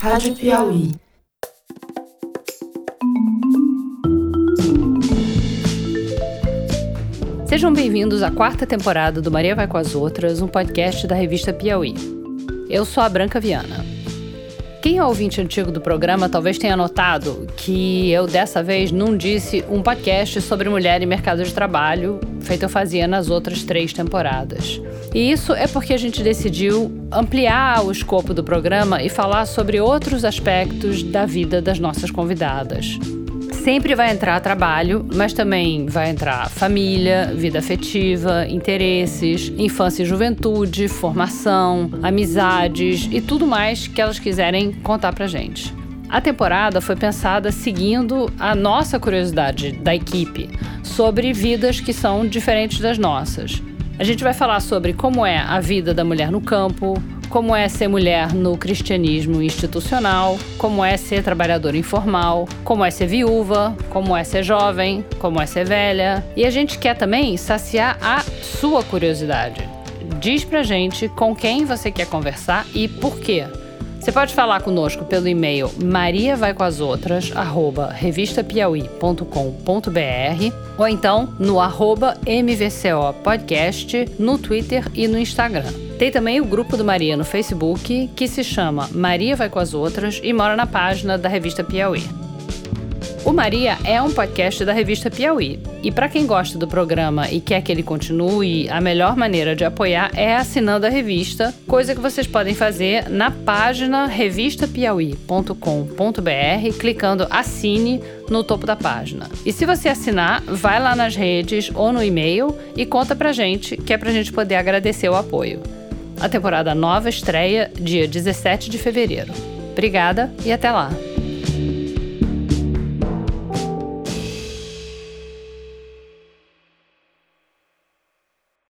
Rádio Piauí. Sejam bem-vindos à quarta temporada do Maria Vai com as Outras, um podcast da revista Piauí. Eu sou a Branca Viana. Quem é ouvinte antigo do programa talvez tenha notado que eu dessa vez não disse um podcast sobre mulher e mercado de trabalho, feito eu fazia nas outras três temporadas. E isso é porque a gente decidiu ampliar o escopo do programa e falar sobre outros aspectos da vida das nossas convidadas. Sempre vai entrar trabalho, mas também vai entrar família, vida afetiva, interesses, infância e juventude, formação, amizades e tudo mais que elas quiserem contar pra gente. A temporada foi pensada seguindo a nossa curiosidade da equipe sobre vidas que são diferentes das nossas. A gente vai falar sobre como é a vida da mulher no campo, como é ser mulher no cristianismo institucional, como é ser trabalhadora informal, como é ser viúva, como é ser jovem, como é ser velha. E a gente quer também saciar a sua curiosidade. Diz pra gente com quem você quer conversar e por quê. Você pode falar conosco pelo e-mail mariavaicoasoutras@revistapiauí.com.br ou então no arroba MVCO Podcast no Twitter e no Instagram. Tem também o grupo do Maria no Facebook, que se chama Maria Vai com as Outras e mora na página da revista Piauí. O Maria é um podcast da revista Piauí. E para quem gosta do programa e quer que ele continue, a melhor maneira de apoiar é assinando a revista, coisa que vocês podem fazer na página revistapiauí.com.br, clicando Assine no topo da página. E se você assinar, vai lá nas redes ou no e-mail e conta pra gente, que é pra gente poder agradecer o apoio. A temporada nova estreia dia 17 de fevereiro. Obrigada e até lá!